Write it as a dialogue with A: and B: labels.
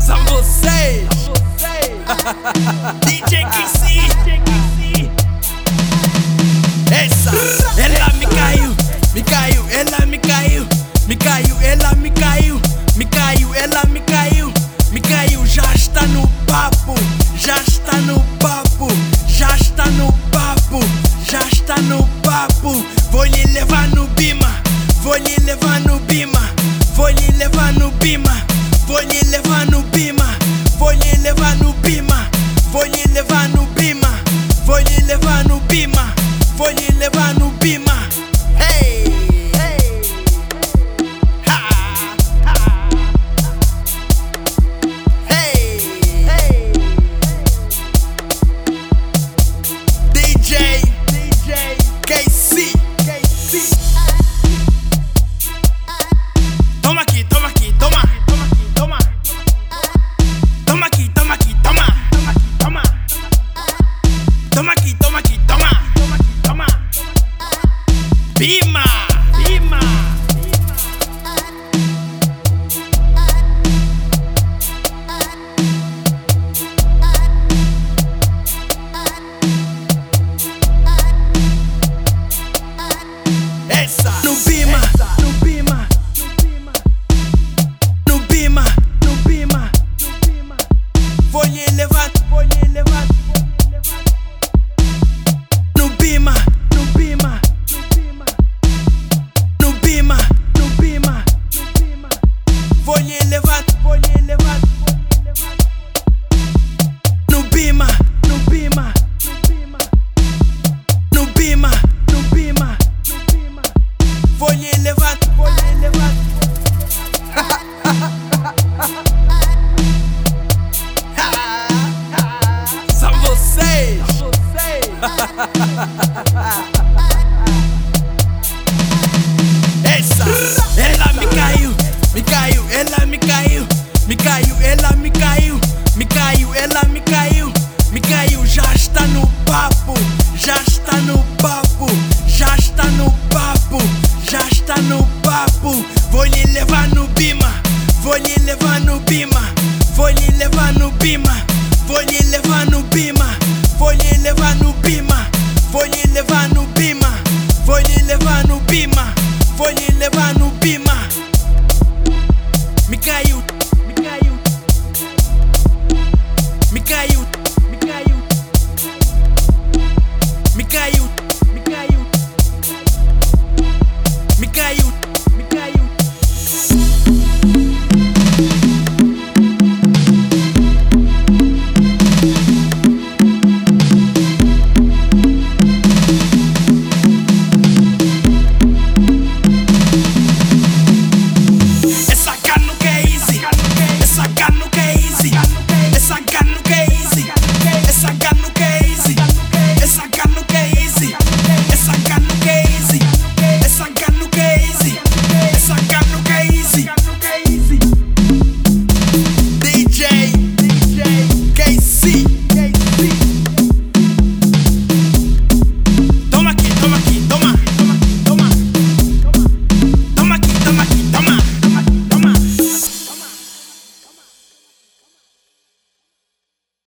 A: São vocês. DJ Kissi. Essa, ela me caiu, me caiu, ela me caiu. pima, voglio levare un pima, voglio levare un pima, voglio levare un pima, voglio levare un pima, voglio levare un Wolje levat, wolje levat Nubima, Nubima Nubima, Nubima Wolje levat, wolje levat São vocês! new be? I got no case.